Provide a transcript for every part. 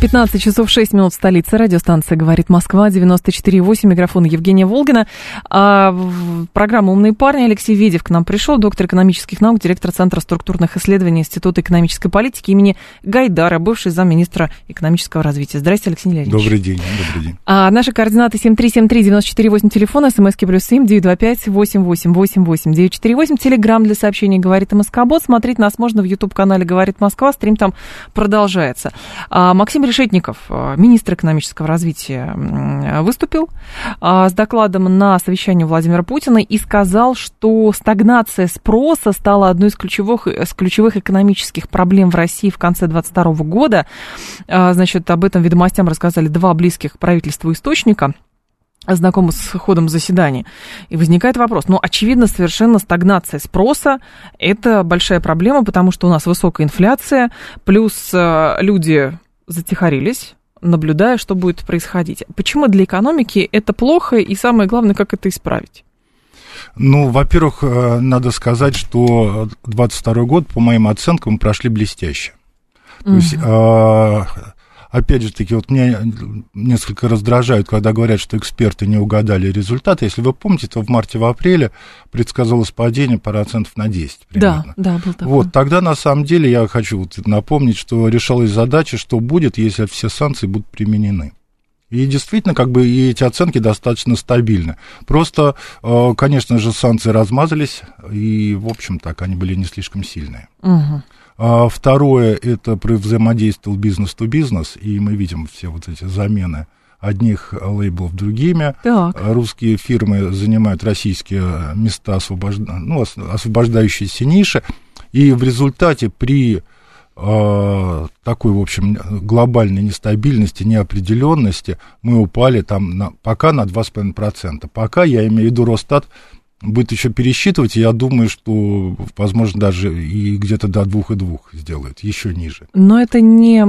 15 часов 6 минут в столице. Радиостанция «Говорит Москва», 94,8. Микрофон Евгения Волгина. А, программа «Умные парни». Алексей Ведев к нам пришел, доктор экономических наук, директор Центра структурных исследований Института экономической политики имени Гайдара, бывший замминистра экономического развития. Здравствуйте, Алексей Леонидович. Добрый день. Добрый день. А, наши координаты 7373948, телефон, смски плюс 7 925 8888 948, телеграмм для сообщений «Говорит МСК-бот». Смотреть нас можно в YouTube-канале «Говорит Москва», стрим там продолжается. А, Максим Решетников, э, министр экономического развития, выступил э, с докладом на совещании Владимира Путина и сказал, что стагнация спроса стала одной из ключевых, из ключевых экономических проблем в России в конце 2022 года. Э, значит, об этом ведомостям рассказали два близких правительству источника знакомы с ходом заседания. И возникает вопрос, ну, очевидно, совершенно стагнация спроса – это большая проблема, потому что у нас высокая инфляция, плюс люди затихарились, наблюдая, что будет происходить. Почему для экономики это плохо, и самое главное, как это исправить? Ну, во-первых, э, надо сказать, что 22 год, по моим оценкам, прошли блестяще. То угу. есть опять же таки, вот меня несколько раздражают, когда говорят, что эксперты не угадали результаты. Если вы помните, то в марте, в апреле предсказывалось падение процентов на 10 примерно. Да, да, был такой. Вот, тогда на самом деле я хочу вот напомнить, что решалась задача, что будет, если все санкции будут применены. И действительно, как бы и эти оценки достаточно стабильны. Просто, э, конечно же, санкции размазались, и, в общем, так, они были не слишком сильные. Угу. А второе, это взаимодействовал бизнес-то-бизнес, и мы видим все вот эти замены одних лейблов другими. Так. Русские фирмы занимают российские места, освобожд... ну, освобождающиеся ниши, и в результате при э, такой, в общем, глобальной нестабильности, неопределенности мы упали там на, пока на 2,5%. Пока, я имею в виду Росстат, будет еще пересчитывать, я думаю, что, возможно, даже и где-то до двух и двух сделает, еще ниже. Но это не,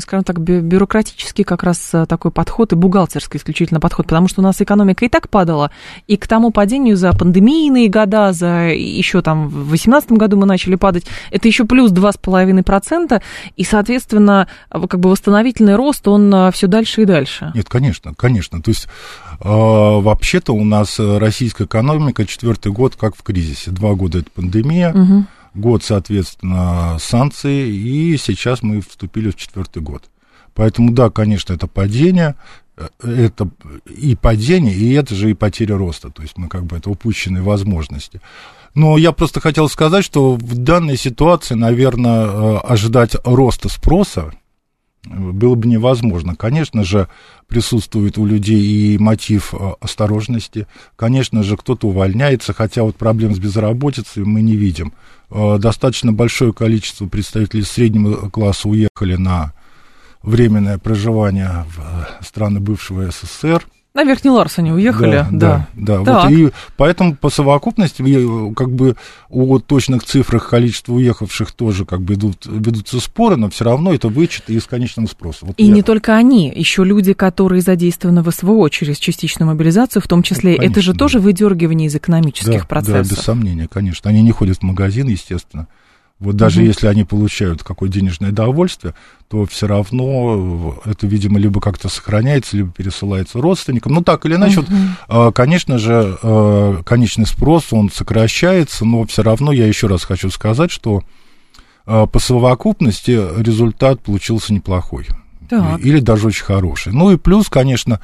скажем так, бюрократический как раз э, такой подход и бухгалтерский исключительно подход, потому что у нас экономика и так падала, и к тому падению за пандемийные года, за еще там в 2018 году мы начали падать, это еще плюс 2,5%, и, соответственно, как бы восстановительный рост, он э, все дальше и дальше. Нет, конечно, конечно, то есть а, вообще-то у нас э, российская экономика четвертый год как в кризисе. Два года это пандемия, угу. год, соответственно, санкции, и сейчас мы вступили в четвертый год. Поэтому, да, конечно, это падение, э, это и падение, и это же и потеря роста. То есть мы как бы это упущенные возможности. Но я просто хотел сказать, что в данной ситуации, наверное, э, ожидать роста спроса было бы невозможно. Конечно же, присутствует у людей и мотив э, осторожности. Конечно же, кто-то увольняется, хотя вот проблем с безработицей мы не видим. Э, достаточно большое количество представителей среднего класса уехали на временное проживание в э, страны бывшего СССР. На Верхний Ларс они уехали, да. Да, да. да. Вот, и поэтому по совокупности, как бы о точных цифрах количества уехавших тоже как бы идут, ведутся споры, но все равно это вычет из конечного спроса. Вот и я... не только они, еще люди, которые задействованы в СВО через частичную мобилизацию, в том числе, конечно, это же да. тоже выдергивание из экономических да, процессов. Да, без сомнения, конечно. Они не ходят в магазин, естественно. Вот даже угу. если они получают какое денежное довольствие, то все равно это, видимо, либо как-то сохраняется, либо пересылается родственникам. Ну, так или иначе, угу. вот, конечно же, а, конечный спрос, он сокращается, но все равно я еще раз хочу сказать, что а, по совокупности результат получился неплохой. Так. Или даже очень хороший. Ну и плюс, конечно,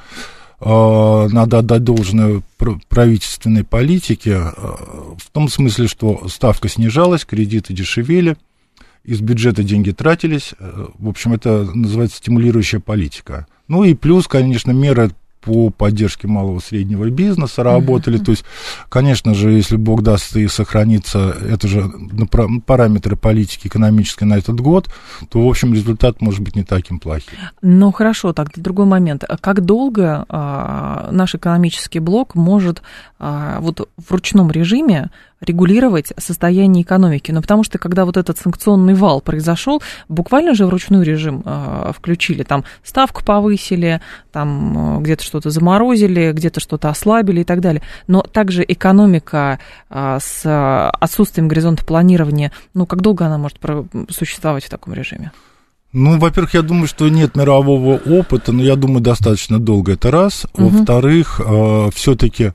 надо отдать должное правительственной политике э, в том смысле, что ставка снижалась, кредиты дешевели, из бюджета деньги тратились. Э, в общем, это называется стимулирующая политика. Ну и плюс, конечно, меры по поддержке малого и среднего бизнеса работали. То есть, конечно же, если Бог даст и сохранится это же параметры политики экономической на этот год, то, в общем, результат может быть не таким плохим. Ну, хорошо, так, другой момент. Как долго а, наш экономический блок может вот в ручном режиме регулировать состояние экономики. Но потому что, когда вот этот санкционный вал произошел, буквально же в ручной режим э, включили. Там ставку повысили, там э, где-то что-то заморозили, где-то что-то ослабили и так далее. Но также экономика с отсутствием горизонта планирования, ну, как долго она может существовать в таком режиме? Ну, во-первых, я думаю, что нет мирового опыта, но я думаю, достаточно долго это раз. Угу. Во-вторых, э, все-таки а,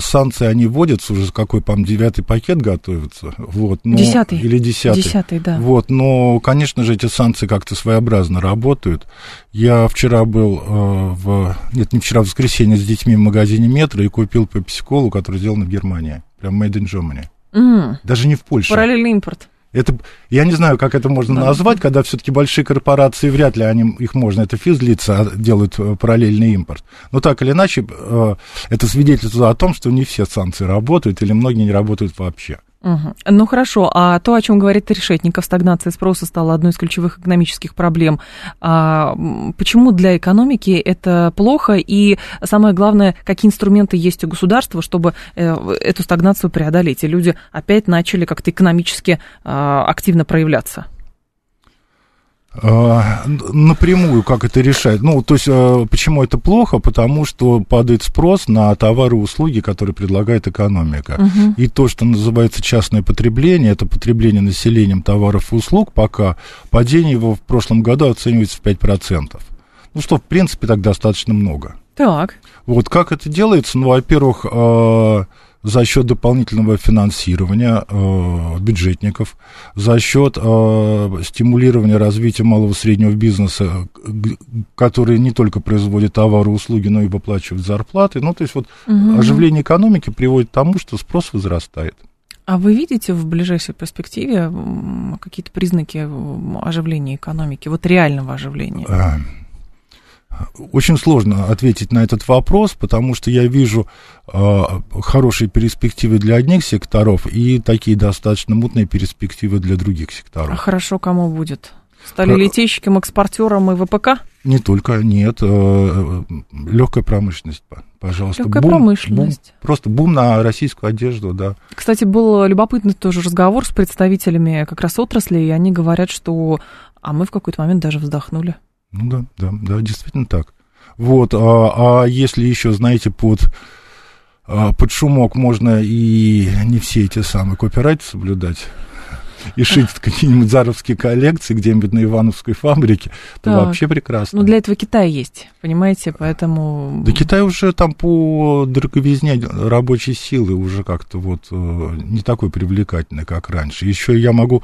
санкции, они вводятся уже, какой, по-моему, девятый пакет готовится. Вот, но, десятый. Или десятый. Десятый, да. Вот, но, конечно же, эти санкции как-то своеобразно работают. Я вчера был э, в... Нет, не вчера, в воскресенье с детьми в магазине метро и купил пепси-колу, которая сделана в Германии. Прям made in Germany. Mm. Даже не в Польше. Параллельный импорт. Это, я не знаю, как это можно да. назвать, когда все-таки большие корпорации, вряд ли они, их можно, это физлица, а делают э, параллельный импорт. Но так или иначе, э, это свидетельствует о том, что не все санкции работают или многие не работают вообще. Угу. Ну хорошо, а то, о чем говорит Решетников, стагнация спроса стала одной из ключевых экономических проблем. А почему для экономики это плохо? И самое главное, какие инструменты есть у государства, чтобы э, эту стагнацию преодолеть? И люди опять начали как-то экономически а, активно проявляться. А, напрямую как это решать? Ну, то есть, а, почему это плохо? Потому что падает спрос на товары и услуги, которые предлагает экономика. Угу. И то, что называется частное потребление, это потребление населением товаров и услуг, пока падение его в прошлом году оценивается в 5%. Ну, что, в принципе, так достаточно много. Так. Вот как это делается? Ну, во-первых, э, за счет дополнительного финансирования э, бюджетников, за счет э, стимулирования развития малого и среднего бизнеса, который не только производит товары и услуги, но и выплачивает зарплаты. Ну, то есть вот угу. оживление экономики приводит к тому, что спрос возрастает. А вы видите в ближайшей перспективе какие-то признаки оживления экономики, вот реального оживления? Очень сложно ответить на этот вопрос, потому что я вижу э, хорошие перспективы для одних секторов и такие достаточно мутные перспективы для других секторов. А хорошо кому будет? Сталелитейщикам, экспортерам и ВПК? Не только, нет. Э, легкая промышленность, пожалуйста. Легкая бум, промышленность. Бум, просто бум на российскую одежду, да. Кстати, был любопытный тоже разговор с представителями как раз отрасли, и они говорят, что... А мы в какой-то момент даже вздохнули. Ну да, да, да, действительно так. Вот, а, а если еще, знаете, под, а, под шумок можно и не все эти самые копирайты соблюдать, и шить какие-нибудь заровские коллекции где-нибудь на Ивановской фабрике, то так. вообще прекрасно. Ну, для этого Китай есть, понимаете, поэтому... Да Китай уже там по дороговизне рабочей силы уже как-то вот э, не такой привлекательный, как раньше. Еще я могу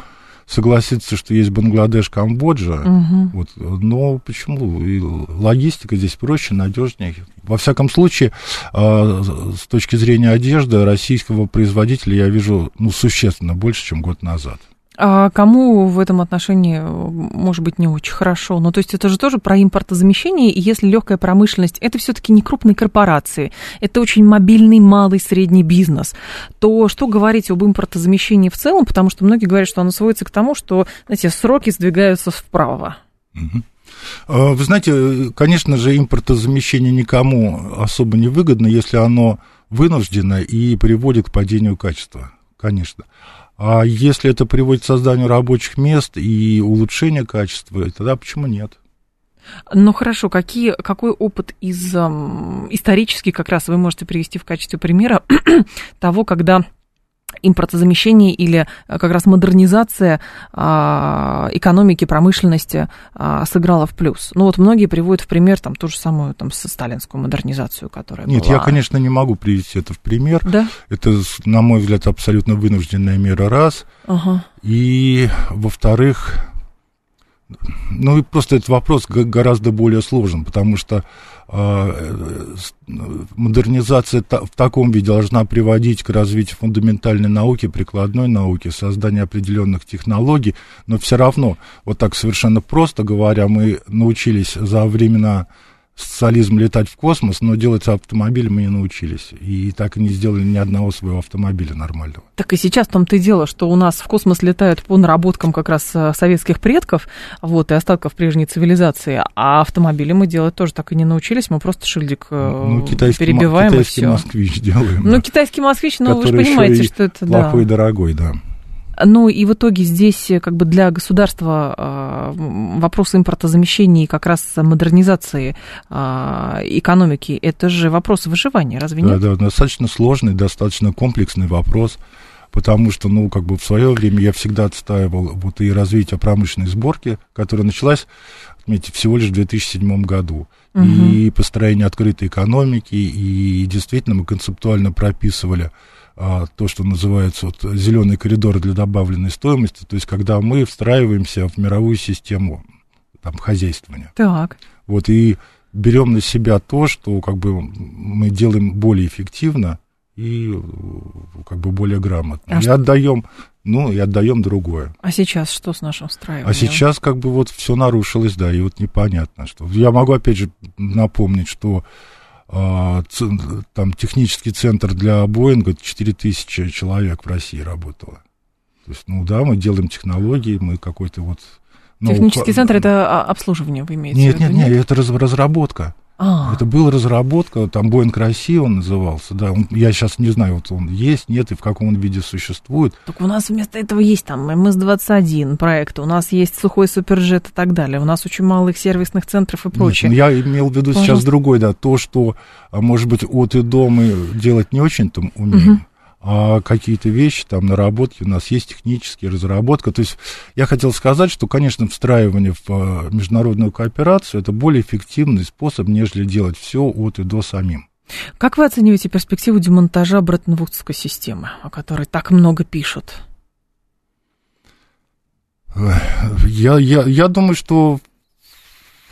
согласиться, что есть Бангладеш, Камбоджа, угу. вот, но почему? И логистика здесь проще, надежнее. Во всяком случае, э, с точки зрения одежды, российского производителя я вижу ну, существенно больше, чем год назад. А кому в этом отношении, может быть, не очень хорошо? Ну, то есть это же тоже про импортозамещение, и если легкая промышленность, это все-таки не крупные корпорации, это очень мобильный малый средний бизнес, то что говорить об импортозамещении в целом, потому что многие говорят, что оно сводится к тому, что, знаете, сроки сдвигаются вправо. Вы знаете, конечно же, импортозамещение никому особо не выгодно, если оно вынуждено и приводит к падению качества, конечно. А если это приводит к созданию рабочих мест и улучшению качества, тогда почему нет? Ну хорошо, какие, какой опыт из эм, исторический как раз вы можете привести в качестве примера того, когда импортозамещение или э, как раз модернизация а, экономики, промышленности а, сыграла в плюс. Ну вот многие приводят в пример там ту же самую там сталинскую модернизацию, которая Нет, была. я, конечно, не могу привести это в пример. Да? Это, на мой взгляд, абсолютно вынужденная мера, раз. Ага. И, во-вторых, ну и просто этот вопрос гораздо более сложен, потому что а, э, модернизация в таком виде должна приводить к развитию фундаментальной науки, прикладной науки, созданию определенных технологий, но все равно, вот так совершенно просто говоря, мы научились за времена социализм летать в космос, но делать автомобили мы не научились. И так и не сделали ни одного своего автомобиля нормального. Так и сейчас в том-то и дело, что у нас в космос летают по наработкам как раз э, советских предков, вот, и остатков прежней цивилизации, а автомобили мы делать тоже так и не научились, мы просто шильдик э, ну, китайский, перебиваем китайский и все. москвич делаем. Ну, да. китайский москвич, ну, вы же понимаете, что это... Плохой да. дорогой, да. Ну и в итоге здесь э, как бы для государства а, вопрос импортозамещения и как раз модернизации а, экономики, это же вопрос выживания, разве нет? Да, да, достаточно сложный, достаточно комплексный вопрос, потому что, ну, как бы в свое время я всегда отстаивал вот и развитие промышленной сборки, которая началась, отметьте, всего лишь в 2007 году. Угу. И построение открытой экономики, и действительно мы концептуально прописывали а, то, что называется вот, зеленый коридор для добавленной стоимости, то есть когда мы встраиваемся в мировую систему там, хозяйствования. Так. Вот, и берем на себя то, что как бы мы делаем более эффективно и как бы более грамотно. А и что? отдаем, ну, и отдаем другое. А сейчас что с нашим встраиванием? А сейчас как бы вот все нарушилось, да, и вот непонятно, что. Я могу опять же напомнить, что там технический центр для Боинга 4000 человек в России работало. То есть, ну да, мы делаем технологии, мы какой-то вот... Технический центр это обслуживание, вы имеете нет, в виду? Нет, нет, нет, это разработка. А. Это была разработка, там Боинг Россия он назывался, да, он, я сейчас не знаю, вот он есть, нет, и в каком он виде существует. Так у нас вместо этого есть там МС-21 проект, у нас есть сухой суперджет и так далее, у нас очень мало их сервисных центров и прочее. Нет, ну, я имел в виду Пожалуйста. сейчас другой, да, то, что, а, может быть, от и до мы делать не очень там умеем, угу а какие-то вещи, там, наработки, у нас есть технические разработка. То есть я хотел сказать, что, конечно, встраивание в а, международную кооперацию – это более эффективный способ, нежели делать все от и до самим. Как вы оцениваете перспективу демонтажа Бреттон-Вудской системы, о которой так много пишут? Я, я, я думаю, что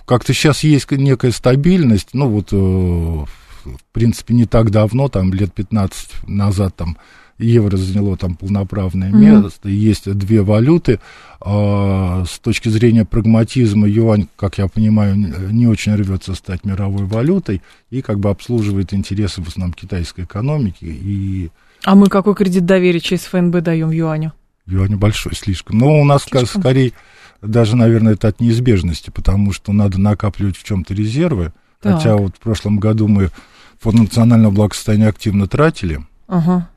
как-то сейчас есть некая стабильность, ну вот э, в принципе, не так давно, там лет 15 назад, там евро заняло там полноправное mm-hmm. место, есть две валюты. А, с точки зрения прагматизма юань, как я понимаю, не очень рвется стать мировой валютой и как бы обслуживает интересы в основном китайской экономики. И... А мы какой кредит доверия через ФНБ даем юаню? Юань большой слишком. Но у нас слишком. скорее даже, наверное, это от неизбежности, потому что надо накапливать в чем-то резервы. Так. Хотя вот в прошлом году мы фонд национального благосостояния активно тратили, ага.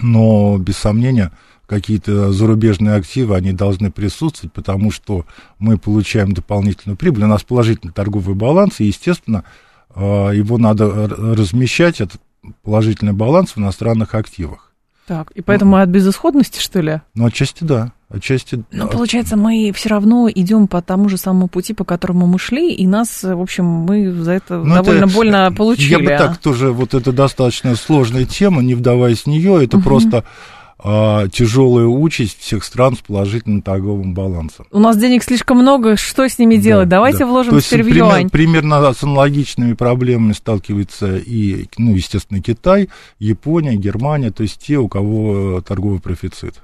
но без сомнения какие-то зарубежные активы, они должны присутствовать, потому что мы получаем дополнительную прибыль, у нас положительный торговый баланс, и, естественно, а, его надо размещать, этот положительный баланс в иностранных активах. Так, и поэтому ну, от безысходности, что ли? Ну, отчасти да. Отчасти... Но получается, мы все равно идем по тому же самому пути, по которому мы шли, и нас, в общем, мы за это ну, довольно это, больно получили. Я бы а? так тоже, вот это достаточно сложная тема, не вдаваясь в нее, это угу. просто а, тяжелая участь всех стран с положительным торговым балансом. У нас денег слишком много, что с ними делать? Да, Давайте да. вложим То теперь в юань. Примерно с аналогичными проблемами сталкивается и, ну, естественно, Китай, Япония, Германия, то есть те, у кого торговый профицит.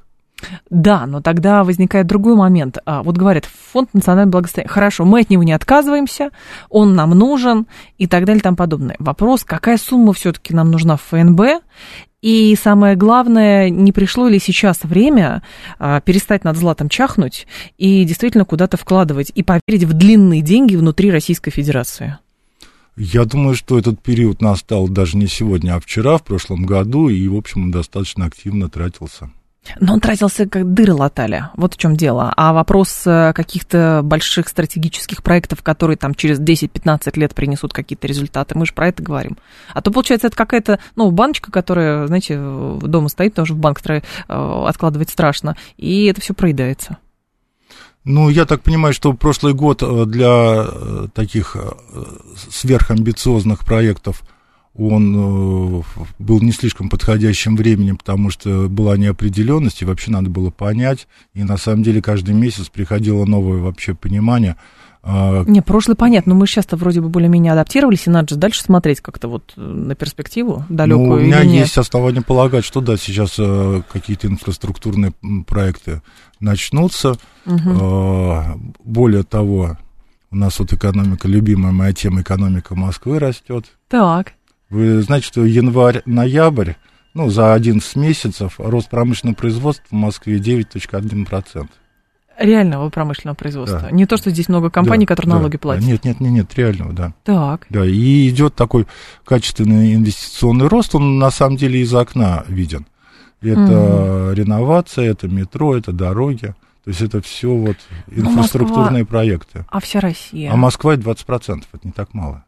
Да, но тогда возникает другой момент. А, вот говорят, фонд национального благосостояния. Хорошо, мы от него не отказываемся, он нам нужен и так далее и тому подобное. Вопрос, какая сумма все-таки нам нужна в ФНБ? И самое главное, не пришло ли сейчас время а, перестать над златом чахнуть и действительно куда-то вкладывать и поверить в длинные деньги внутри Российской Федерации? Я думаю, что этот период настал даже не сегодня, а вчера, в прошлом году, и, в общем, достаточно активно тратился. Но он тратился, как дыры латали. Вот в чем дело. А вопрос э, каких-то больших стратегических проектов, которые там через 10-15 лет принесут какие-то результаты, мы же про это говорим. А то, получается, это какая-то, ну, баночка, которая, знаете, дома стоит, тоже в банк э, откладывать страшно, и это все проедается. Ну, я так понимаю, что прошлый год э, для таких сверхамбициозных проектов – он э, был не слишком подходящим временем, потому что была неопределенность, и вообще надо было понять. И на самом деле каждый месяц приходило новое вообще понимание. А, не, прошлый понятно, но мы сейчас-то вроде бы более-менее адаптировались, и надо же дальше смотреть как-то вот на перспективу далекую. Ну, у меня есть основания полагать, что да, сейчас э, какие-то инфраструктурные проекты начнутся. Угу. Более того, У нас вот экономика, любимая моя тема, экономика Москвы растет. Так. Вы знаете, что январь-ноябрь, ну, за 11 месяцев рост промышленного производства в Москве 9.1%. Реального промышленного производства. Да. Не то, что здесь много компаний, да, которые да, налоги платят. Нет, нет, нет, нет, реального, да. Так. Да, и идет такой качественный инвестиционный рост, он на самом деле из окна виден. Это угу. реновация, это метро, это дороги. То есть это все вот инфраструктурные Москва... проекты. А вся Россия? А Москва 20%, это не так мало.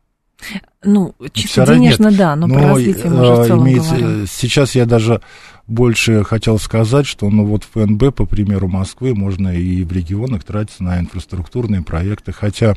Ну, чисто Вся денежно, нет. да, но, но про развитие мы уже в целом имеется, говорим. Сейчас я даже больше хотел сказать, что ну вот в ФНБ, по примеру Москвы, можно и в регионах тратиться на инфраструктурные проекты, хотя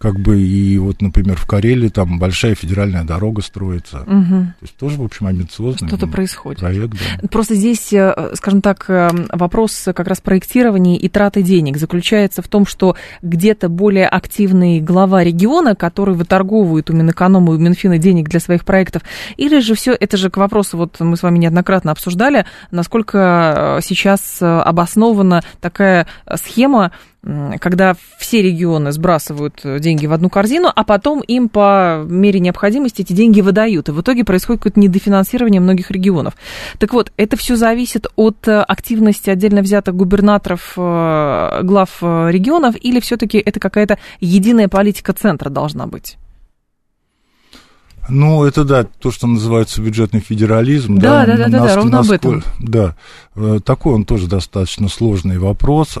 как бы и вот, например, в Карелии там большая федеральная дорога строится. Угу. То есть тоже, в общем, амбициозный Что-то происходит. проект. Да. Просто здесь, э, скажем так, э, вопрос как раз проектирования и траты денег заключается в том, что где-то более активный глава региона, который выторговывает у Минэконома и у Минфина денег для своих проектов, или же все, это же к вопросу, вот мы с вами неоднократно обсуждали, насколько э, сейчас обоснована такая схема, когда все регионы сбрасывают э, деньги в одну корзину, а потом им по мере необходимости эти деньги выдают. И в итоге происходит какое-то недофинансирование многих регионов. Так вот, это все зависит от э, активности отдельно взятых губернаторов, э, глав регионов, или все-таки это какая-то единая политика центра должна быть? Ну, это да, то, что называется бюджетный федерализм. Да, да, да, да, да, ровно об этом. Да, такой он тоже достаточно сложный вопрос.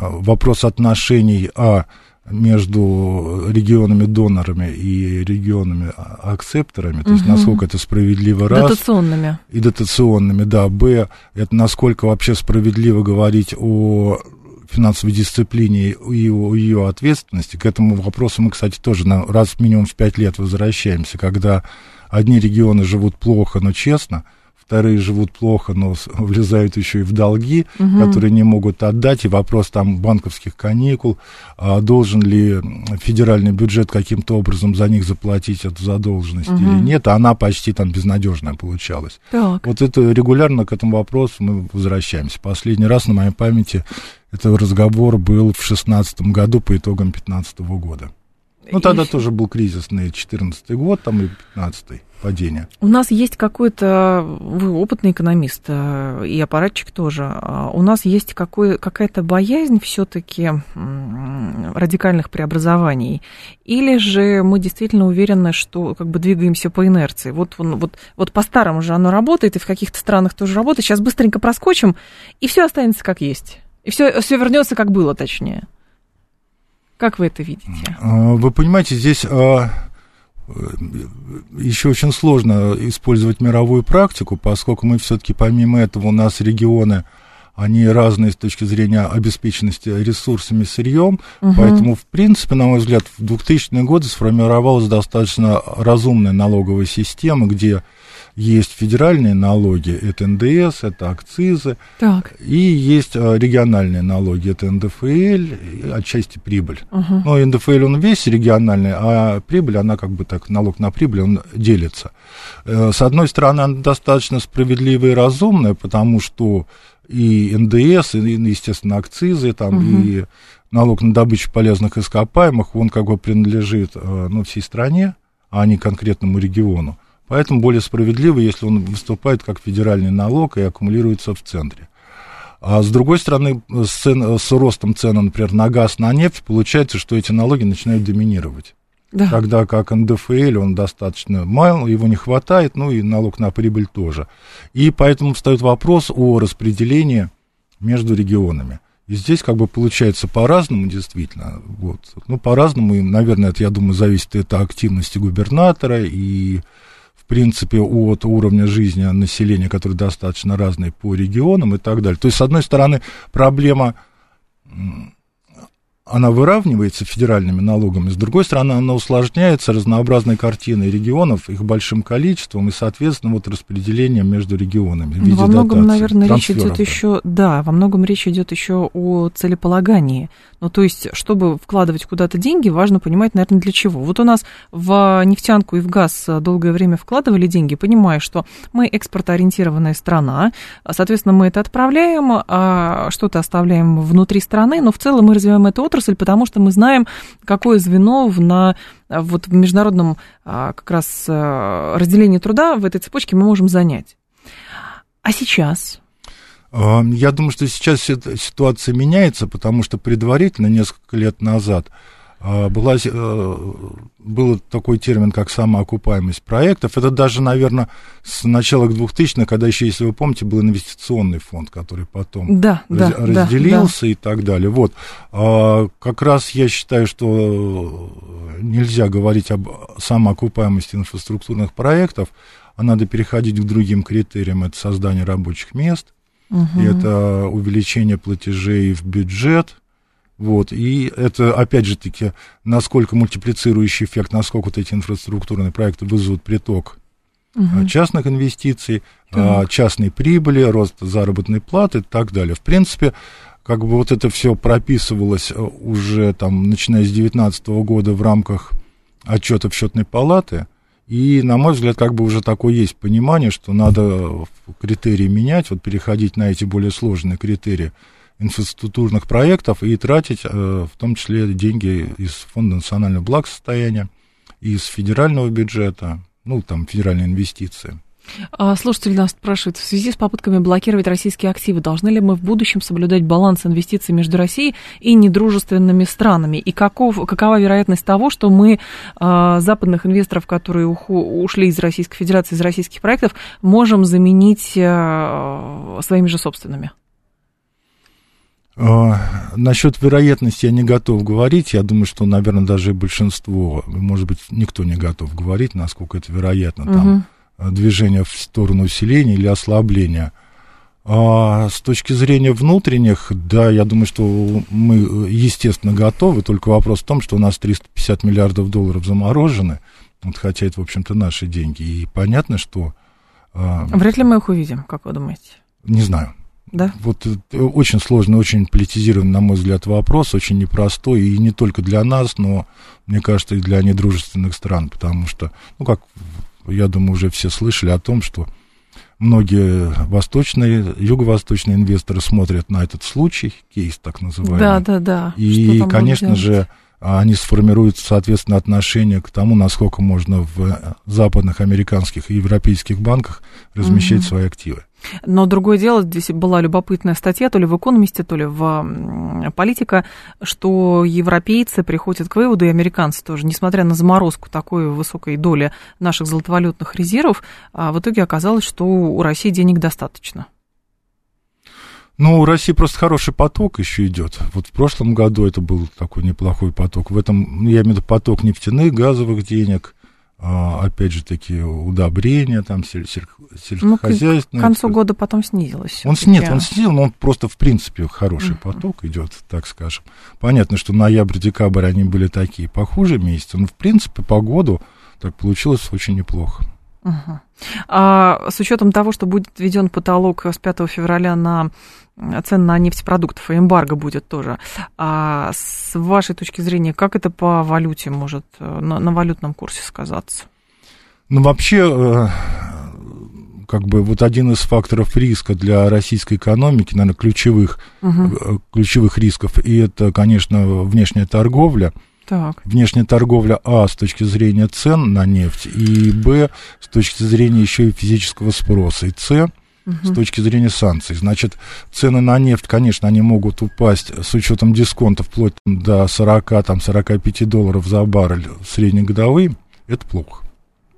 Вопрос отношений а, между регионами-донорами и регионами-акцепторами, то есть насколько это справедливо, раз. Дотационными. И дотационными, да. Б, это насколько вообще справедливо говорить о финансовой дисциплине и о ее ответственности. К этому вопросу мы, кстати, тоже на, раз минимум в пять лет возвращаемся, когда одни регионы живут плохо, но честно – вторые живут плохо, но влезают еще и в долги, угу. которые не могут отдать, и вопрос там банковских каникул, а должен ли федеральный бюджет каким-то образом за них заплатить эту задолженность угу. или нет, а она почти там безнадежная получалась. Так. Вот это регулярно к этому вопросу мы возвращаемся. Последний раз на моей памяти этот разговор был в 2016 году по итогам 2015 года. Ну, тогда и... тоже был кризисный 2014 год, там и 2015 падения. У нас есть какой-то, вы опытный экономист, э, и аппаратчик тоже, а у нас есть какой, какая-то боязнь все-таки радикальных преобразований, или же мы действительно уверены, что как бы двигаемся по инерции. Вот, вот, вот по-старому же оно работает, и в каких-то странах тоже работает. Сейчас быстренько проскочим, и все останется как есть. И все, все вернется как было, точнее. Как вы это видите? А, вы понимаете, здесь а, еще очень сложно использовать мировую практику, поскольку мы все-таки помимо этого у нас регионы, они разные с точки зрения обеспеченности ресурсами, сырьем, угу. поэтому, в принципе, на мой взгляд, в 2000-е годы сформировалась достаточно разумная налоговая система, где есть федеральные налоги, это НДС, это акцизы, так. и есть а, региональные налоги, это НДФЛ, отчасти прибыль. Угу. Но НДФЛ он весь региональный, а прибыль, она как бы так, налог на прибыль, он делится. Э, с одной стороны, она достаточно справедливая и разумная, потому что и НДС, и, естественно, акцизы, там, угу. и налог на добычу полезных ископаемых, он как бы принадлежит э, ну, всей стране, а не конкретному региону. Поэтому более справедливо, если он выступает как федеральный налог и аккумулируется в центре. А с другой стороны, с, цен, с ростом цен, например, на газ, на нефть, получается, что эти налоги начинают доминировать. Да. Тогда как НДФЛ, он достаточно мал, его не хватает, ну и налог на прибыль тоже. И поэтому встает вопрос о распределении между регионами. И здесь как бы получается по-разному, действительно. Вот. Ну, по-разному, и, наверное, это, я думаю, зависит от активности губернатора и принципе, от уровня жизни населения, который достаточно разный по регионам и так далее. То есть, с одной стороны, проблема она выравнивается федеральными налогами, с другой стороны, она усложняется разнообразной картиной регионов, их большим количеством и, соответственно, вот распределением между регионами. В виде во многом, дотации, наверное, речь идет еще, да, во многом речь идет еще о целеполагании. Ну, то есть, чтобы вкладывать куда-то деньги, важно понимать, наверное, для чего. Вот у нас в нефтянку и в газ долгое время вкладывали деньги, понимая, что мы экспортоориентированная страна, соответственно, мы это отправляем, а что-то оставляем внутри страны, но в целом мы развиваем эту отрасль, отрасль, потому что мы знаем, какое звено в, на, вот в международном а, как раз а, разделении труда в этой цепочке мы можем занять. А сейчас? Я думаю, что сейчас ситуация меняется, потому что предварительно, несколько лет назад, а, была, э, был такой термин, как самоокупаемость проектов. Это даже, наверное, с начала 2000-х, когда еще, если вы помните, был инвестиционный фонд, который потом да, раз, да, разделился да. и так далее. Вот. А, как раз я считаю, что нельзя говорить об самоокупаемости инфраструктурных проектов, а надо переходить к другим критериям. Это создание рабочих мест, угу. и это увеличение платежей в бюджет, вот, и это, опять же таки, насколько мультиплицирующий эффект, насколько вот эти инфраструктурные проекты вызовут приток угу. частных инвестиций, так. частной прибыли, рост заработной платы и так далее. В принципе, как бы вот это все прописывалось э, уже там, начиная с 2019 года в рамках отчетов счетной палаты, и, на мой взгляд, как бы уже такое есть понимание, что надо критерии менять, вот переходить на эти более сложные критерии инфраструктурных проектов и тратить э, в том числе деньги из Фонда национального благосостояния, из федерального бюджета, ну, там, федеральные инвестиции. А, слушатель нас спрашивает, в связи с попытками блокировать российские активы, должны ли мы в будущем соблюдать баланс инвестиций между Россией и недружественными странами? И каков, какова вероятность того, что мы а, западных инвесторов, которые ушли из Российской Федерации, из российских проектов, можем заменить а, своими же собственными? А, насчет вероятности я не готов говорить. Я думаю, что, наверное, даже большинство, может быть, никто не готов говорить, насколько это вероятно. Угу. Там движение в сторону усиления или ослабления. А с точки зрения внутренних, да, я думаю, что мы, естественно, готовы. Только вопрос в том, что у нас 350 миллиардов долларов заморожены. Вот, хотя это, в общем-то, наши деньги. И понятно, что... Вряд ли мы их увидим, как вы думаете? Не знаю. Да? Вот э, очень сложный, очень политизированный, на мой взгляд, вопрос, очень непростой, и не только для нас, но, мне кажется, и для недружественных стран, потому что, ну, как, я думаю, уже все слышали о том, что многие восточные, юго-восточные инвесторы смотрят на этот случай, кейс так называемый. Да, да, да. И, конечно же, они сформируют, соответственно, отношение к тому, насколько можно в западных американских и европейских банках размещать угу. свои активы. Но другое дело, здесь была любопытная статья, то ли в «Экономисте», то ли в «Политика», что европейцы приходят к выводу, и американцы тоже, несмотря на заморозку такой высокой доли наших золотовалютных резервов, а в итоге оказалось, что у России денег достаточно. Ну, у России просто хороший поток еще идет. Вот в прошлом году это был такой неплохой поток. В этом, ну, я имею в виду поток нефтяных, газовых денег, а, опять же таки удобрения, там, сель, сель, сельскохозяйственные. Ну, к концу года потом снизилось. Он, нет, он снизил, но он просто, в принципе, хороший uh-huh. поток идет, так скажем. Понятно, что ноябрь, декабрь, они были такие похуже месяцы, но, в принципе, по году так получилось очень неплохо. Uh-huh. А с учетом того, что будет введен потолок с 5 февраля на цен на нефтепродуктов, и эмбарго будет тоже. А с вашей точки зрения, как это по валюте может, э, на, на валютном курсе сказаться? Ну, вообще, э, как бы вот один из факторов риска для российской экономики, наверное, ключевых, угу. ключевых рисков, и это, конечно, внешняя торговля. Так. Внешняя торговля, а, с точки зрения цен на нефть, и, б, с точки зрения еще и физического спроса, и, с, с точки зрения санкций. Значит, цены на нефть, конечно, они могут упасть с учетом дисконта вплоть до 40-45 долларов за баррель среднегодовые. Это плохо.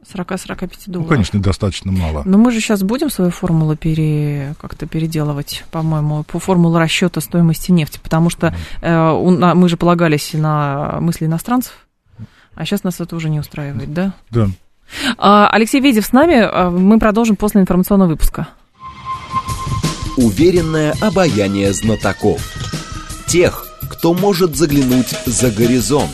40-45 долларов. Ну, конечно, достаточно мало. Но мы же сейчас будем свою формулу пере, как-то переделывать, по-моему, по формулу расчета стоимости нефти, потому что э, у, мы же полагались на мысли иностранцев, а сейчас нас это уже не устраивает, да? Да. А, Алексей Ведев с нами, а, мы продолжим после информационного выпуска. Уверенное обаяние знатоков. Тех, кто может заглянуть за горизонт.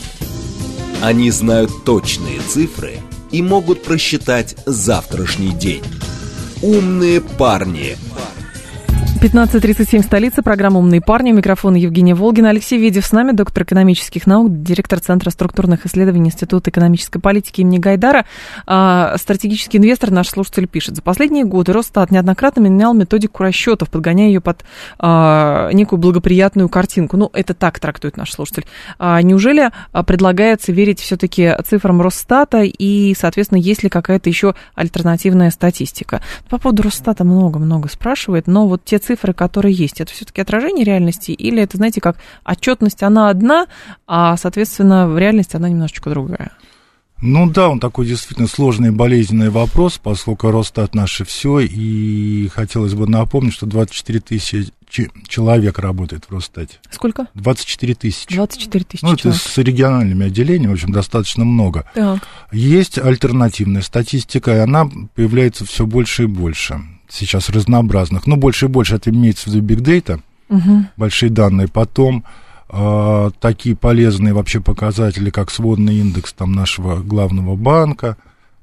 Они знают точные цифры и могут просчитать завтрашний день. Умные парни. 15.37 столица, программа «Умные парни», микрофон Евгения Волгина, Алексей Ведев с нами, доктор экономических наук, директор Центра структурных исследований Института экономической политики имени Гайдара. А, стратегический инвестор, наш слушатель пишет, за последние годы Росстат неоднократно менял методику расчетов, подгоняя ее под а, некую благоприятную картинку. Ну, это так трактует наш слушатель. А, неужели а, предлагается верить все-таки цифрам Росстата и, соответственно, есть ли какая-то еще альтернативная статистика? По поводу Росстата много-много спрашивает, но вот те цифры, которые есть, это все-таки отражение реальности или это, знаете, как отчетность, она одна, а, соответственно, в реальности она немножечко другая? Ну да, он такой действительно сложный и болезненный вопрос, поскольку Росстат наше все, и хотелось бы напомнить, что 24 тысячи человек работает в Росстате. Сколько? 24 тысячи. 24 тысячи Ну, это человек. с региональными отделениями, в общем, достаточно много. Так. Есть альтернативная статистика, и она появляется все больше и больше. Сейчас разнообразных. Ну, больше и больше, это имеется в виду data, Мгм. большие данные. Потом э, такие полезные вообще показатели, как сводный индекс там, нашего главного банка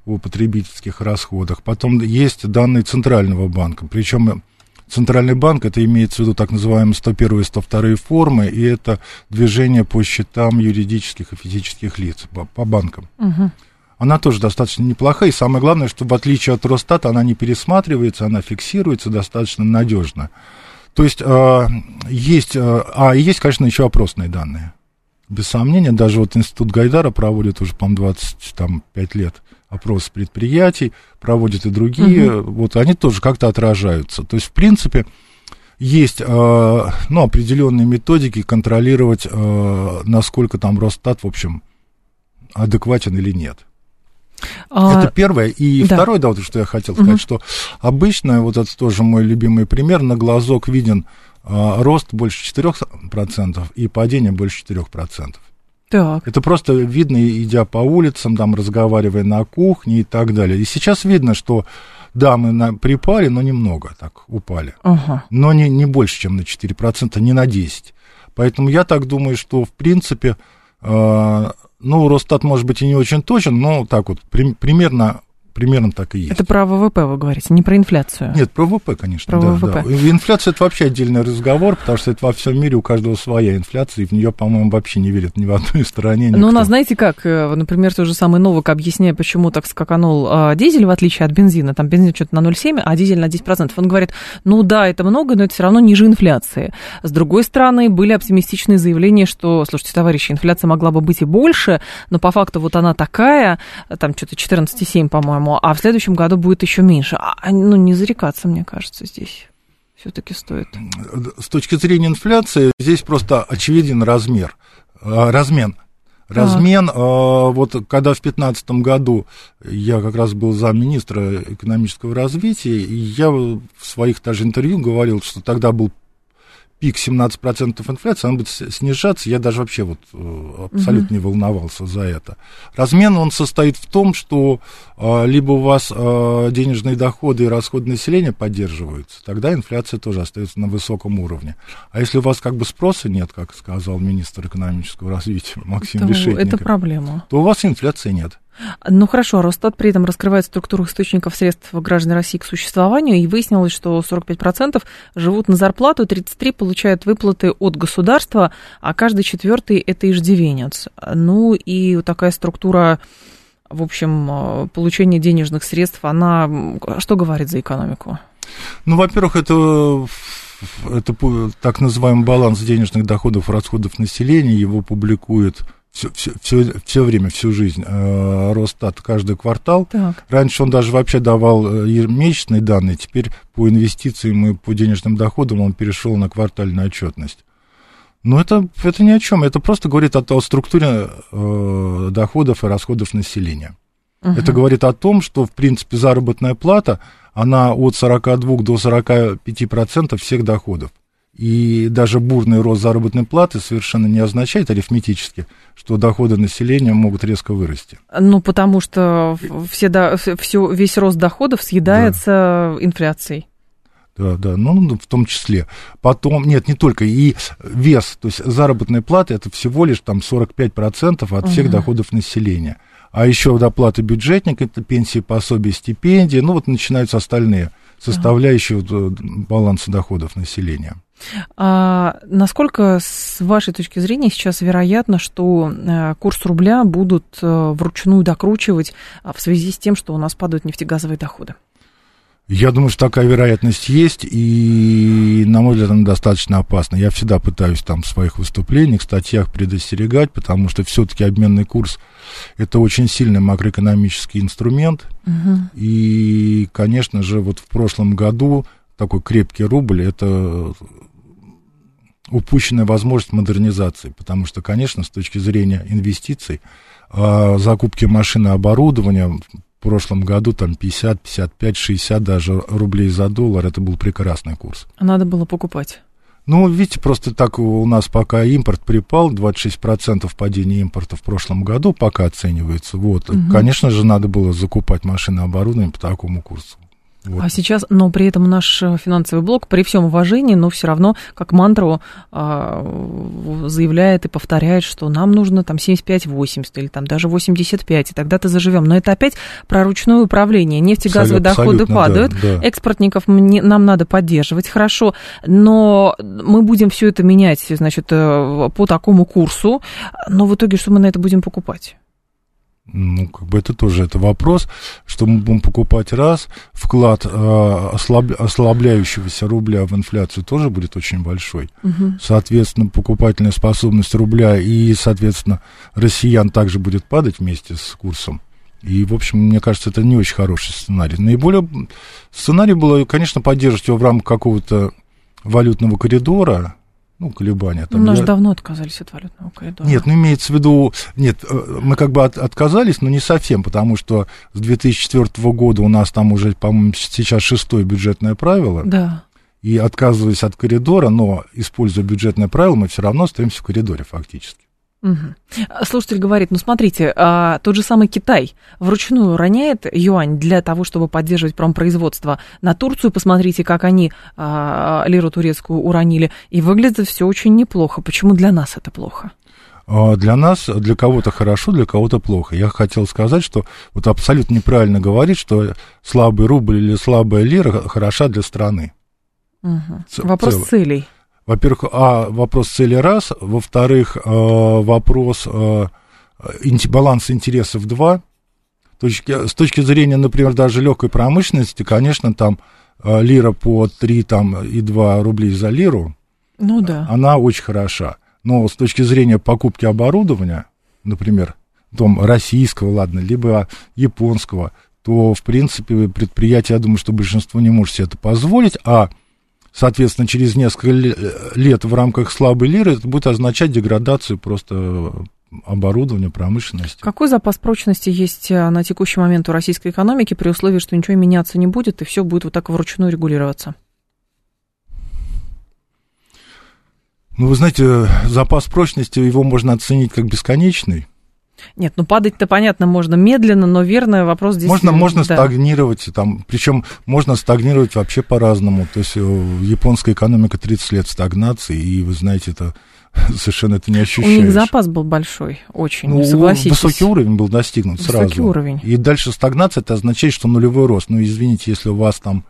о потребительских расходах. Потом есть данные Центрального банка. Причем Центральный банк, это имеется в виду так называемые 101 и 102 формы, и это движение по счетам юридических и физических лиц, по, по банкам. Мгм. Она тоже достаточно неплохая, и самое главное, что в отличие от Росстата, она не пересматривается, она фиксируется достаточно надежно. То есть э, есть, э, а есть, конечно, еще опросные данные. Без сомнения, даже вот Институт Гайдара проводит уже, по-моему, 25 лет опрос предприятий, проводят и другие, вот они тоже как-то отражаются. То есть, в принципе, есть, э, ну, определенные методики контролировать, э, насколько там Росстат, в общем, адекватен или нет. А, Это первое. И да. второе, да, вот что я хотел сказать, Мгм. что обычно, вот это тоже мой любимый пример, на глазок виден а, рост больше 4% и падение больше 4%. так. Это просто видно, идя по улицам, там, разговаривая на кухне и так далее. И сейчас видно, что, да, мы на, припали, но немного так упали. Ага. Но не, не больше, чем на 4%, не на 10%. Поэтому я так думаю, что, в принципе, э, ну, Росстат, может быть, и не очень точен, но так вот, при- примерно, примерно так и есть. Это про ВВП вы говорите, не про инфляцию. Нет, про ВВП, конечно. Про да, ВВП. да. Инфляция это вообще отдельный разговор, потому что это во всем мире у каждого своя инфляция, и в нее, по-моему, вообще не верят ни в одной стране. Ну, у нас, знаете как, э, например, тот же самый Новак, объясняя, почему так скаканул а, дизель, в отличие от бензина, там бензин что-то на 0,7, а дизель на 10%. Он говорит, ну да, это много, но это все равно ниже инфляции. С другой стороны, были оптимистичные заявления, что, слушайте, товарищи, инфляция могла бы быть и больше, но по факту вот она такая, там что-то 14,7, по-моему, а в следующем году будет еще меньше. А, ну, не зарекаться, мне кажется, здесь все-таки стоит. С точки зрения инфляции, здесь просто очевиден размер, а, размен. Размен, а, вот когда в 2015 году я как раз был замминистра экономического развития, и я в своих даже интервью говорил, что тогда был пик 17% инфляции, она будет снижаться, я даже вообще вот э, абсолютно не волновался за это. Размен, он состоит в том, что э, либо у вас э, денежные доходы и расходы населения поддерживаются, тогда инфляция тоже остается на высоком уровне. А если у вас как бы спроса нет, как сказал министр экономического развития Максим Это, Решетников, это проблема. то у вас инфляции нет. Ну хорошо, Росстат при этом раскрывает структуру источников средств граждан России к существованию, и выяснилось, что 45% живут на зарплату, 33% получают выплаты от государства, а каждый четвертый это иждивенец. Ну и такая структура, в общем, э, получения денежных средств, она что говорит за экономику? Ну, во-первых, это, это так называемый баланс денежных доходов и расходов населения, его публикует все, все, все, все время, всю жизнь э, Росстат каждый квартал. Так. Раньше он даже вообще давал э, ежемесячные данные, теперь по инвестициям и по денежным доходам он перешел на квартальную отчетность. Но это, это ни о чем, это просто говорит о, о структуре э, доходов и расходов населения. Это говорит о том, что, в принципе, заработная плата, она от 42 до 45 процентов всех доходов. И даже бурный рост заработной платы совершенно не означает арифметически, что доходы населения могут резко вырасти. Ну, потому что все, до- все, весь рост доходов съедается инфляцией. Да, да, ну, ну, в том числе. Потом, нет, не только, и вес, то есть заработная плата, это всего лишь там 45% от всех Мгм. доходов населения. А еще доплаты бюджетника, это пенсии, пособия, стипендии, ну, вот начинаются остальные составляющей вот, баланса доходов населения. А насколько, с вашей точки зрения, сейчас вероятно, что э, курс рубля будут э, вручную докручивать а, в связи с тем, что у нас падают нефтегазовые доходы? Я думаю, что такая вероятность есть, и, на мой взгляд, она достаточно опасна. Я всегда пытаюсь там в своих выступлениях, статьях предостерегать, потому что все-таки обменный курс – это очень сильный макроэкономический инструмент. Угу. И, конечно же, вот в прошлом году такой крепкий рубль – это упущенная возможность модернизации, потому что, конечно, с точки зрения инвестиций, а, закупки машины оборудования в прошлом году там 50, 55, 60 даже рублей за доллар, это был прекрасный курс. А надо было покупать? Ну, видите, просто так у нас пока импорт припал, 26% падения импорта в прошлом году пока оценивается. Вот. Угу. Конечно же, надо было закупать машины оборудование по такому курсу. Вот. А сейчас, но при этом наш э, финансовый блок, при всем уважении, но все равно как мантру а, заявляет и повторяет, что нам нужно там 75-80 или там даже 85, и тогда-то заживем. Но это опять про ручное управление. Нефтегазовые доходы падают, да, да. экспортников мне, нам надо поддерживать, хорошо, но мы будем все это менять, значит, э, по такому курсу, но в итоге что мы на это будем покупать? Ну, как бы это тоже это вопрос, что мы будем покупать раз, вклад э, ослаб, ослабляющегося рубля в инфляцию тоже будет очень большой. Угу. Соответственно, покупательная способность рубля и, соответственно, россиян также будет падать вместе с курсом. И, в общем, мне кажется, это не очень хороший сценарий. Наиболее сценарий было, конечно, поддерживать его в рамках какого-то валютного коридора, ну, колебания. Там, ну, мы я... давно отказались от валютного коридора. Нет, ну, имеется в виду... Нет, э, мы как бы от, отказались, но не совсем, потому что с 2004 года у нас там уже, по-моему, сейчас шестое бюджетное правило. Да. И отказываясь от коридора, но используя бюджетное правило, мы все равно остаемся в коридоре фактически. Угу. Слушатель говорит, ну смотрите, а, тот же самый Китай вручную роняет юань для того, чтобы поддерживать промпроизводство на Турцию. Посмотрите, как они а, лиру турецкую уронили. И выглядит все очень неплохо. Почему для нас это плохо? А, для нас, для кого-то хорошо, для кого-то плохо. Я хотел сказать, что вот абсолютно неправильно говорить, что слабый рубль или слабая лира хороша для страны. Угу. Вопрос Цел... целей. Во-первых, а, вопрос цели раз. Во-вторых, а, вопрос а, баланс интересов два. Точки, с точки зрения, например, даже легкой промышленности, конечно, там а, лира по 3 там, и 2 рублей за лиру, ну, да. она очень хороша. Но с точки зрения покупки оборудования, например, дом российского, ладно, либо японского, то, в принципе, предприятие, я думаю, что большинство не может себе это позволить, а соответственно, через несколько лет в рамках слабой лиры это будет означать деградацию просто оборудования, промышленности. Какой запас прочности есть э, на текущий момент у российской экономики при условии, что ничего меняться не будет и все будет вот так вручную регулироваться? Ну, вы знаете, запас прочности, его можно оценить как бесконечный. Нет, ну падать-то понятно можно медленно, но верно вопрос здесь. Можно, можно да. стагнировать, там, причем можно стагнировать вообще по-разному. То есть э, японская экономика 30 лет стагнации, и вы знаете, это совершенно это не ощущаешь. У них запас был большой, очень, ну, согласитесь. Высокий уровень был достигнут высокий сразу. Высокий уровень. И дальше стагнация, это означает, что нулевой рост. Ну, извините, если у вас там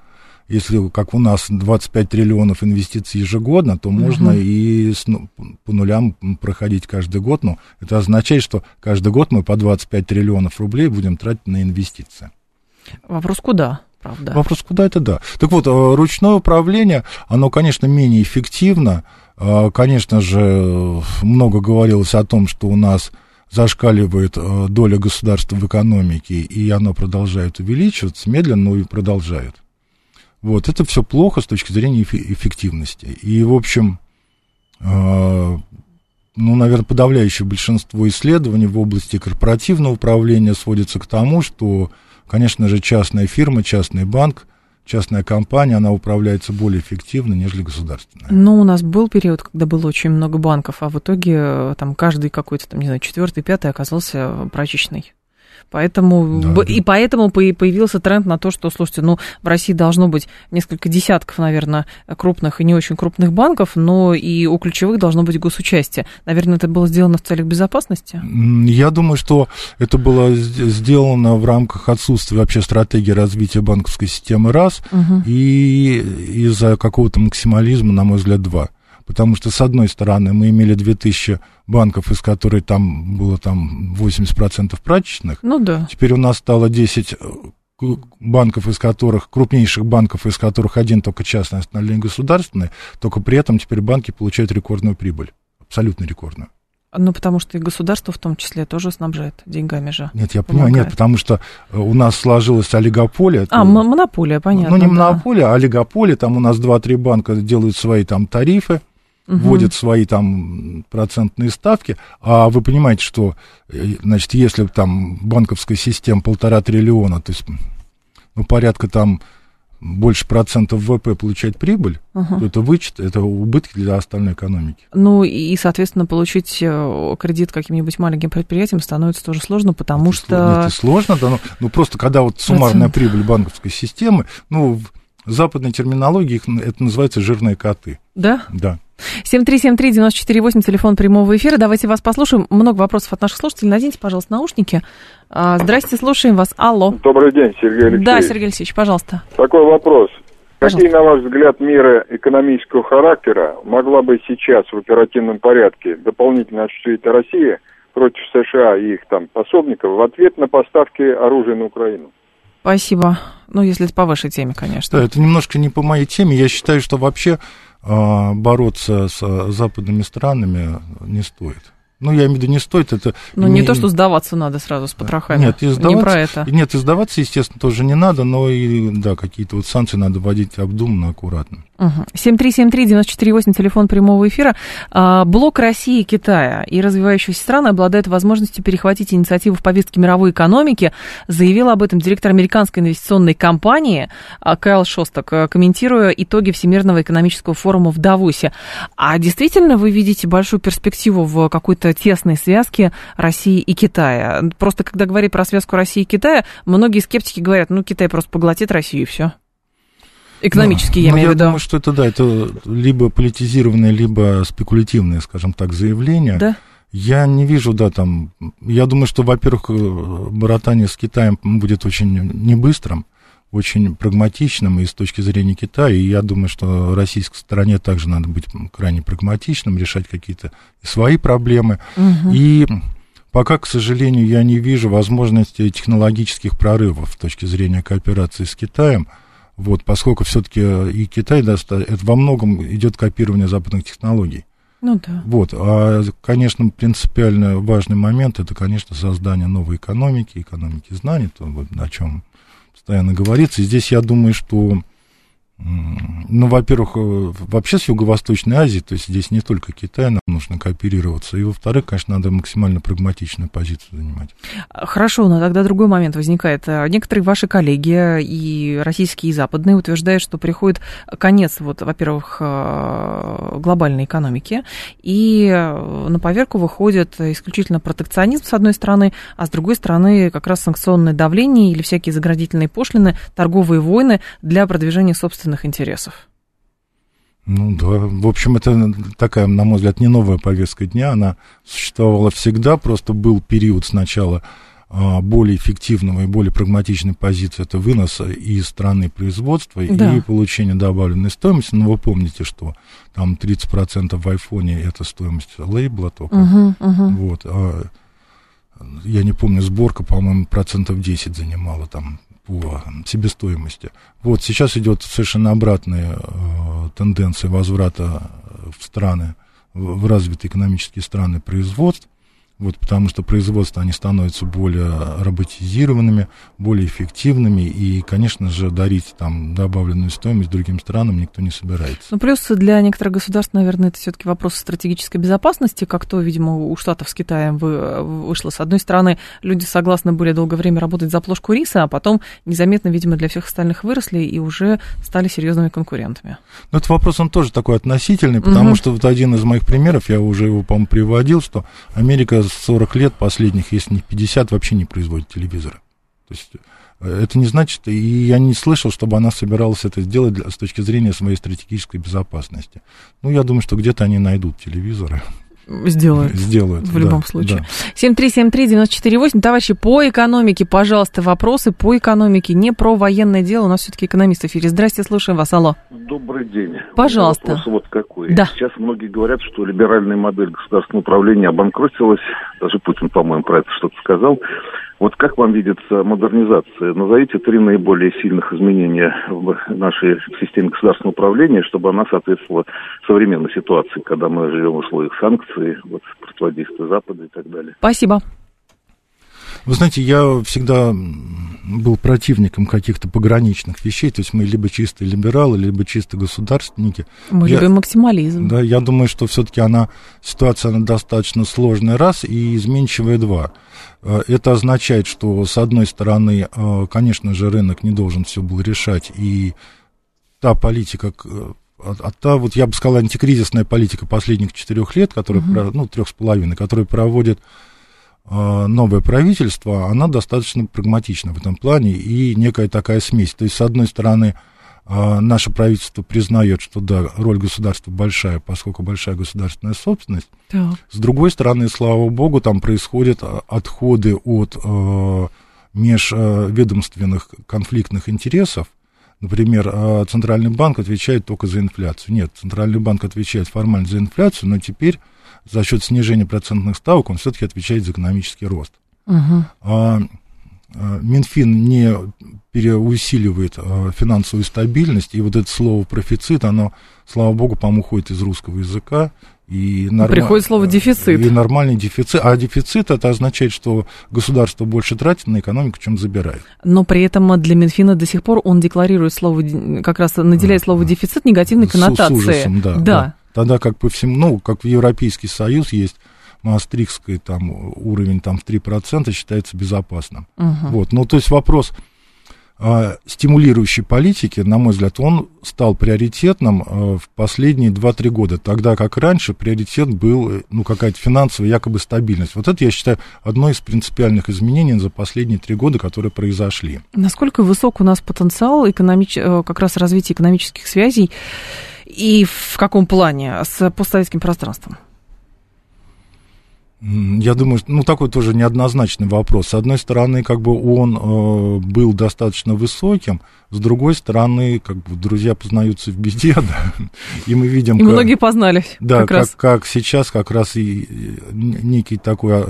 если, как у нас, 25 триллионов инвестиций ежегодно, то угу. можно и с, ну, по нулям проходить каждый год. Но это означает, что каждый год мы по 25 триллионов рублей будем тратить на инвестиции. Вопрос куда? Правда. Вопрос, куда это да. Так вот, э, ручное управление, оно, конечно, менее эффективно. Э, конечно же, много говорилось о том, что у нас зашкаливает э, доля государства в экономике, и оно продолжает увеличиваться, медленно, но и продолжает. Вот, это все плохо с точки зрения эффективности. И, в общем, э, ну, наверное, подавляющее большинство исследований в области корпоративного управления сводится к тому, что, конечно же, частная фирма, частный банк, частная компания, она управляется более эффективно, нежели государственная. Ну, у нас был период, когда было очень много банков, а в итоге э, там каждый какой-то, там, не знаю, четвертый, пятый оказался прачечный Поэтому, да, и поэтому появился тренд на то, что, слушайте, ну, в России должно быть несколько десятков, наверное, крупных и не очень крупных банков, но и у ключевых должно быть госучастие. Наверное, это было сделано в целях безопасности? Я думаю, что это было сделано в рамках отсутствия вообще стратегии развития банковской системы раз, угу. и из-за какого-то максимализма, на мой взгляд, два. Потому что, с одной стороны, мы имели 2000 банков, из которых там было там 80% прачечных. Ну да. Теперь у нас стало 10 э, банков, из которых, крупнейших банков, из которых один только частный, остальные государственные, только при этом теперь банки получают рекордную прибыль, абсолютно рекордную. Ну, потому что и государство в том числе тоже снабжает деньгами же. Нет, я понимаю, нет, потому что э, у нас сложилась олигополия. А, это, монополия, понятно. Ну, не монополия, а олигополия, там у нас 2-3 банка делают свои там тарифы, угу. вводят свои там процентные ставки, а вы понимаете, что, э, значит, если там банковская система полтора триллиона, то есть, ну, порядка там больше процентов ВВП получать прибыль, uh-huh. то это вычет, это убытки для остальной экономики. Ну и, соответственно, получить э, кредит каким-нибудь маленьким предприятием становится тоже сложно, потому это что... Нет, сложно, да, ну, ну просто когда вот суммарная Процент. прибыль банковской системы, ну, в западной терминологии это называется жирные коты. Да? Да. 7373948, телефон прямого эфира. Давайте вас послушаем. Много вопросов от наших слушателей. Наденьте, пожалуйста, наушники. А, здрасте, слушаем вас. Алло. Добрый день, Сергей Алексеевич. Да, Сергей Алексеевич, пожалуйста. Такой вопрос. Пожалуйста. Какие, на ваш взгляд, меры экономического характера могла бы сейчас в оперативном порядке дополнительно осуществить Россия против США и их там пособников в ответ на поставки оружия на Украину? Спасибо. Ну, если это по вашей теме, конечно. Да, это немножко не по моей теме. Я считаю, что вообще бороться с западными странами не стоит. Ну, я имею в виду, не стоит это... Ну, не, не то, что сдаваться надо сразу с потрохами. Нет, и сдаваться, не про это. Нет, и сдаваться, естественно, тоже не надо, но и, да, какие-то вот санкции надо вводить обдуманно, аккуратно. Угу. 7373948, телефон прямого эфира. А, блок России и Китая и развивающиеся страны обладают возможностью перехватить инициативу в повестке мировой экономики. Заявил об этом директор американской инвестиционной компании а, Кайл Шосток, а, комментируя итоги Всемирного экономического форума в Давосе. А действительно вы видите большую перспективу в какой-то тесной связке России и Китая? Просто когда говорить про связку России и Китая, многие скептики говорят, ну, Китай просто поглотит Россию и все. Экономически, ну, я имею в виду. Я думаю, что это, да, это либо политизированное, либо спекулятивное, скажем так, заявление. Да? Я не вижу, да, там... Я думаю, что, во-первых, э, братание с Китаем будет очень не быстрым, очень прагматичным и с точки зрения Китая. И я думаю, что российской стороне также надо быть крайне прагматичным, решать какие-то свои проблемы. Угу. И пока, к сожалению, я не вижу возможности технологических прорывов с точки зрения кооперации с Китаем. Вот, поскольку все-таки и Китай это во многом идет копирование западных технологий. Ну да. Вот, а, конечно, принципиально важный момент это, конечно, создание новой экономики, экономики знаний, то, о чем постоянно говорится. И здесь я думаю, что ну, во-первых, э, вообще с Юго-Восточной Азией, то есть здесь не только Китай, нам нужно кооперироваться, и, во-вторых, конечно, надо максимально прагматичную позицию занимать. Хорошо, но тогда другой момент возникает. Некоторые ваши коллеги, и российские, и западные, утверждают, что приходит конец, вот, во-первых, э, глобальной экономики, и э, на поверку выходит исключительно протекционизм, с одной стороны, а с другой стороны, как раз санкционное давление или всякие заградительные пошлины, торговые войны для продвижения собственных интересов. Ну да, в общем, это такая, на мой взгляд, не новая повестка дня, она существовала всегда, просто был период сначала а, более эффективного и более прагматичной позиции, это вынос из страны производства да. и получение добавленной стоимости. Но вы помните, что там 30% в айфоне это стоимость лейбла только. Угу, угу. Вот, а, я не помню, сборка, по-моему, процентов 10 занимала там по себестоимости. Вот сейчас идет совершенно обратная э, тенденция возврата в страны, в, развитые экономические страны производств вот, потому что производства, они становятся более роботизированными, более эффективными, и, конечно же, дарить там добавленную стоимость другим странам никто не собирается. Ну, плюс для некоторых государств, наверное, это все-таки вопрос стратегической безопасности, как то, видимо, у Штатов с Китаем вышло. С одной стороны, люди согласны были долгое время работать за плошку риса, а потом незаметно, видимо, для всех остальных выросли и уже стали серьезными конкурентами. Ну, этот вопрос, он тоже такой относительный, потому угу. что вот один из моих примеров, я уже его, по-моему, приводил, что Америка 40 лет последних, если не 50, вообще не производит телевизоры. То есть э, это не значит, и я не слышал, чтобы она собиралась это сделать для, с точки зрения своей стратегической безопасности. Ну, я думаю, что где-то они найдут телевизоры. Сделают. Сделают. В любом да, случае. Да. 7373948. Товарищи, по экономике, пожалуйста, вопросы по экономике, не про военное дело. У нас все-таки экономист в эфире. Здрасте, слушаем вас. Алло. Добрый день. Пожалуйста. Вопрос вот какой. Да. Сейчас многие говорят, что либеральная модель государственного управления обанкротилась. Даже Путин, по-моему, про это что-то сказал. Вот как вам видится модернизация? Назовите три наиболее сильных изменения в нашей системе государственного управления, чтобы она соответствовала современной ситуации, когда мы живем в условиях санкций, вот, противодействия Запада и так далее. Спасибо. Вы знаете, я всегда был противником каких-то пограничных вещей, то есть мы либо чистые либералы, либо чисто государственники. Мы я, любим максимализм. Да, я думаю, что все-таки она, ситуация она достаточно сложная, раз, и изменчивая, два. Это означает, что, с одной стороны, конечно же, рынок не должен все был решать, и та политика, а, а та, вот я бы сказал, антикризисная политика последних четырех лет, которая, uh-huh. ну, трех с половиной, которая проводит новое правительство, она достаточно прагматична в этом плане и некая такая смесь. То есть, с одной стороны, наше правительство признает, что да, роль государства большая, поскольку большая государственная собственность. Да. С другой стороны, слава богу, там происходят отходы от э, межведомственных конфликтных интересов. Например, Центральный банк отвечает только за инфляцию. Нет, Центральный банк отвечает формально за инфляцию, но теперь за счет снижения процентных ставок он все-таки отвечает за экономический рост. Угу. А, Минфин не переусиливает а, финансовую стабильность, и вот это слово профицит, оно, слава богу, по-моему, уходит из русского языка. И норм... Приходит слово дефицит. И нормальный дефицит. А дефицит это означает, что государство больше тратит на экономику, чем забирает. Но при этом для Минфина до сих пор он декларирует слово, как раз наделяет слово дефицит негативной коннотацией. С, с ужасом, да, да. да. Тогда как по всему, ну, как в Европейский Союз есть Маастрихтский там уровень там в 3% считается безопасным. Угу. Вот, ну, то есть вопрос э, стимулирующей политики, на мой взгляд, он стал приоритетным э, в последние 2-3 года, тогда как раньше приоритет был, ну, какая-то финансовая якобы стабильность. Вот это, я считаю, одно из принципиальных изменений за последние 3 года, которые произошли. Насколько высок у нас потенциал экономич... Э, как раз развития экономических связей и в каком плане с постсоветским пространством? Я думаю, ну такой тоже неоднозначный вопрос. С одной стороны, как бы он э, был достаточно высоким, с другой стороны, как бы друзья познаются в беде, да, и мы видим... И как, многие познались. Да, как, как, раз. как сейчас как раз и некий такой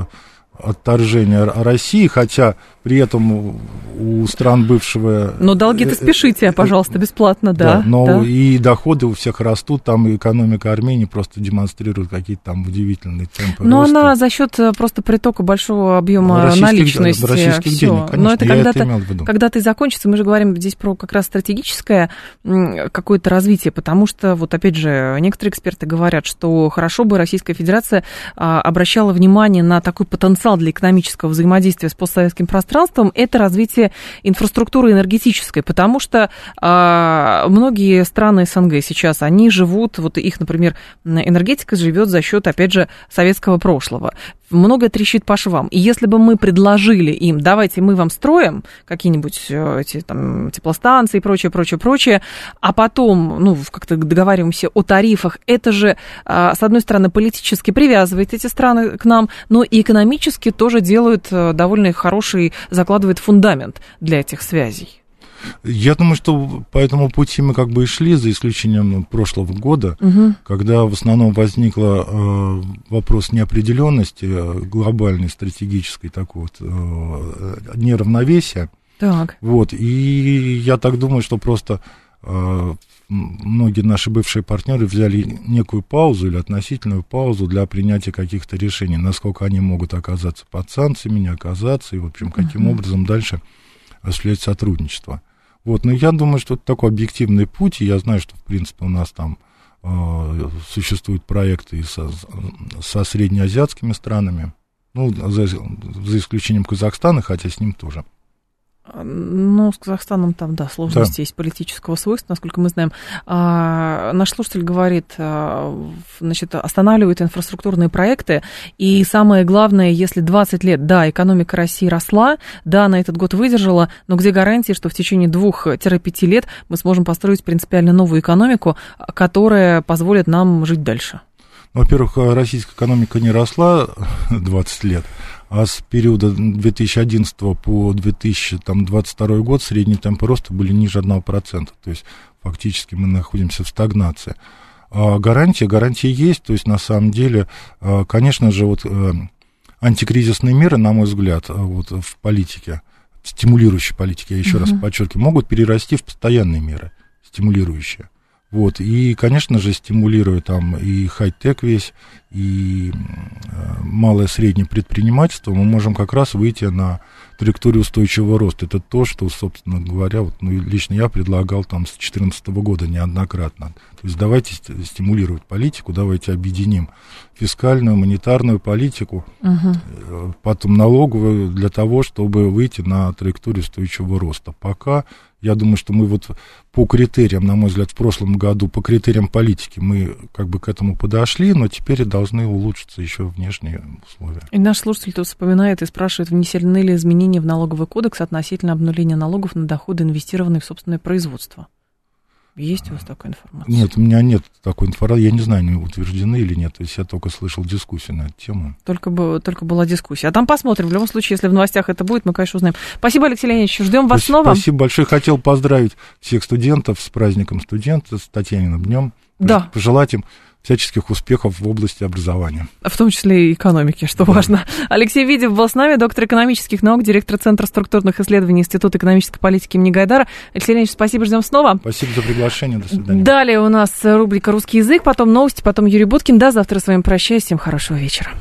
отторжение России, хотя при этом у стран бывшего... Но долги-то э, спешите, пожалуйста, бесплатно, да. да но да. и доходы у всех растут, там экономика Армении просто демонстрирует какие-то там удивительные темпы Но роста. она за счет э, просто притока большого объема российских, наличности. Российских всё. денег, конечно, Но это когда-то, это когда-то и закончится, мы же говорим здесь про как раз стратегическое какое-то развитие, потому что, вот опять же, некоторые эксперты говорят, что хорошо бы Российская Федерация а, обращала внимание на такой потенциал для экономического взаимодействия с постсоветским пространством, это развитие инфраструктуры энергетической, потому что а, многие страны СНГ сейчас, они живут, вот их, например, энергетика живет за счет, опять же, советского прошлого. Много трещит по швам. И если бы мы предложили им, давайте мы вам строим какие-нибудь э, эти там теплостанции и прочее, прочее, прочее, а потом, ну, как-то договариваемся о тарифах, это же, а, с одной стороны, политически привязывает эти страны к нам, но и экономически тоже делают э, довольно хороший, закладывает фундамент для этих связей. Я думаю, что по этому пути мы как бы и шли, за исключением прошлого года, угу. когда в основном возник э, вопрос неопределенности, э, глобальной, стратегической такой вот э, неравновесия. Так. Вот, и я так думаю, что просто э, многие наши бывшие партнеры взяли некую паузу или относительную паузу для принятия каких-то решений, насколько они могут оказаться под санкциями, не оказаться, и, в общем, каким uh образом дальше осуществлять сотрудничество. Вот, но я думаю, что это такой объективный путь, и я знаю, что, в принципе, у нас там э, существуют проекты и со, со среднеазиатскими странами, ну, за, за исключением Казахстана, хотя с ним тоже. Ну, с Казахстаном там, да, сложности да. есть политического свойства, насколько мы знаем. А, наш слушатель говорит, а, значит, останавливают инфраструктурные проекты, и самое главное, если 20 лет, да, экономика России росла, да, она этот год выдержала, но где гарантии, что в течение двух-пяти лет мы сможем построить принципиально новую экономику, которая позволит нам жить дальше? Во-первых, российская экономика не росла 20 лет, а с периода 2011 по 2022 год средние темпы роста были ниже 1%. То есть фактически мы находимся в стагнации. А гарантия, гарантия есть, то есть на самом деле, а, конечно же, вот э, антикризисные меры, на мой взгляд, а, вот в политике, стимулирующие политики, я еще uh-huh. раз подчеркиваю, могут перерасти в постоянные меры, стимулирующие. Вот, и, конечно же, стимулируя там и хай-тек весь, и э, малое среднее предпринимательство, мы можем как раз выйти на траекторию устойчивого роста. Это то, что, собственно говоря, вот, ну, лично я предлагал там с 2014 года неоднократно. То есть давайте стимулировать политику, давайте объединим фискальную, монетарную политику, угу. потом налоговую для того, чтобы выйти на траекторию устойчивого роста. Пока я думаю, что мы вот по критериям, на мой взгляд, в прошлом году, по критериям политики мы как бы к этому подошли, но теперь должны улучшиться еще внешние условия. И наш слушатель тут вспоминает и спрашивает, внесены ли изменения в налоговый кодекс относительно обнуления налогов на доходы, инвестированные в собственное производство? Есть у вас такая информация? Нет, у меня нет такой информации. Я не знаю, они утверждены или нет. То есть я только слышал дискуссию на эту тему. Только, бы, только была дискуссия. А там посмотрим. В любом случае, если в новостях это будет, мы, конечно, узнаем. Спасибо, Алексей Леонидович. Ждем вас спасибо, снова. Спасибо большое. Хотел поздравить всех студентов с праздником студента, с Татьяниным днем. Да. Пожелать им всяческих успехов в области образования. В том числе и экономики, что да. важно. Алексей Видев был с нами, доктор экономических наук, директор Центра структурных исследований Института экономической политики имени Гайдара. Алексей Леонидович, спасибо, ждем снова. Спасибо за приглашение, до свидания. Далее у нас рубрика «Русский язык», потом новости, потом Юрий Буткин. До завтра с вами прощаюсь, всем хорошего вечера.